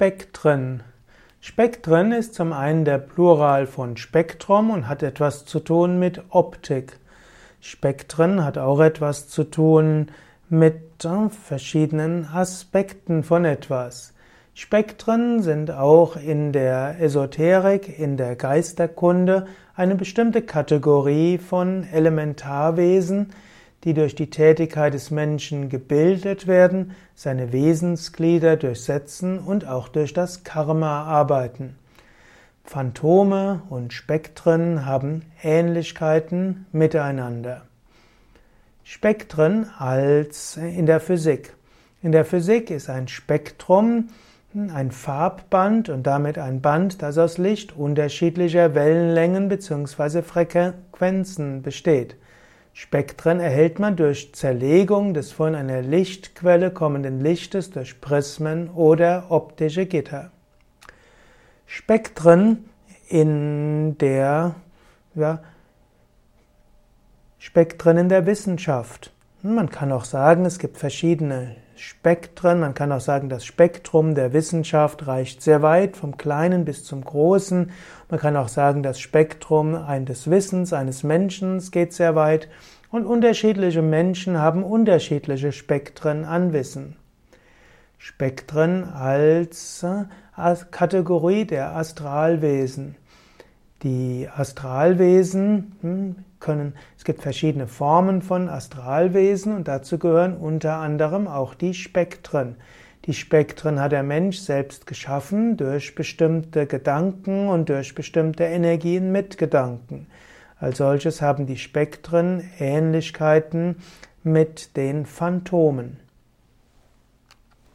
Spektren. Spektren ist zum einen der Plural von Spektrum und hat etwas zu tun mit Optik. Spektren hat auch etwas zu tun mit äh, verschiedenen Aspekten von etwas. Spektren sind auch in der Esoterik, in der Geisterkunde eine bestimmte Kategorie von Elementarwesen, die durch die Tätigkeit des Menschen gebildet werden, seine Wesensglieder durchsetzen und auch durch das Karma arbeiten. Phantome und Spektren haben Ähnlichkeiten miteinander. Spektren als in der Physik. In der Physik ist ein Spektrum ein Farbband und damit ein Band, das aus Licht unterschiedlicher Wellenlängen bzw. Frequenzen besteht. Spektren erhält man durch Zerlegung des von einer Lichtquelle kommenden Lichtes durch Prismen oder optische Gitter. Spektren in der ja, Spektren in der Wissenschaft. Man kann auch sagen, es gibt verschiedene Spektren. Man kann auch sagen, das Spektrum der Wissenschaft reicht sehr weit, vom Kleinen bis zum Großen. Man kann auch sagen, das Spektrum des Wissens eines Menschen geht sehr weit. Und unterschiedliche Menschen haben unterschiedliche Spektren an Wissen. Spektren als Kategorie der Astralwesen. Die Astralwesen hm, können, es gibt verschiedene Formen von Astralwesen und dazu gehören unter anderem auch die Spektren. Die Spektren hat der Mensch selbst geschaffen durch bestimmte Gedanken und durch bestimmte Energien mit Gedanken. Als solches haben die Spektren Ähnlichkeiten mit den Phantomen.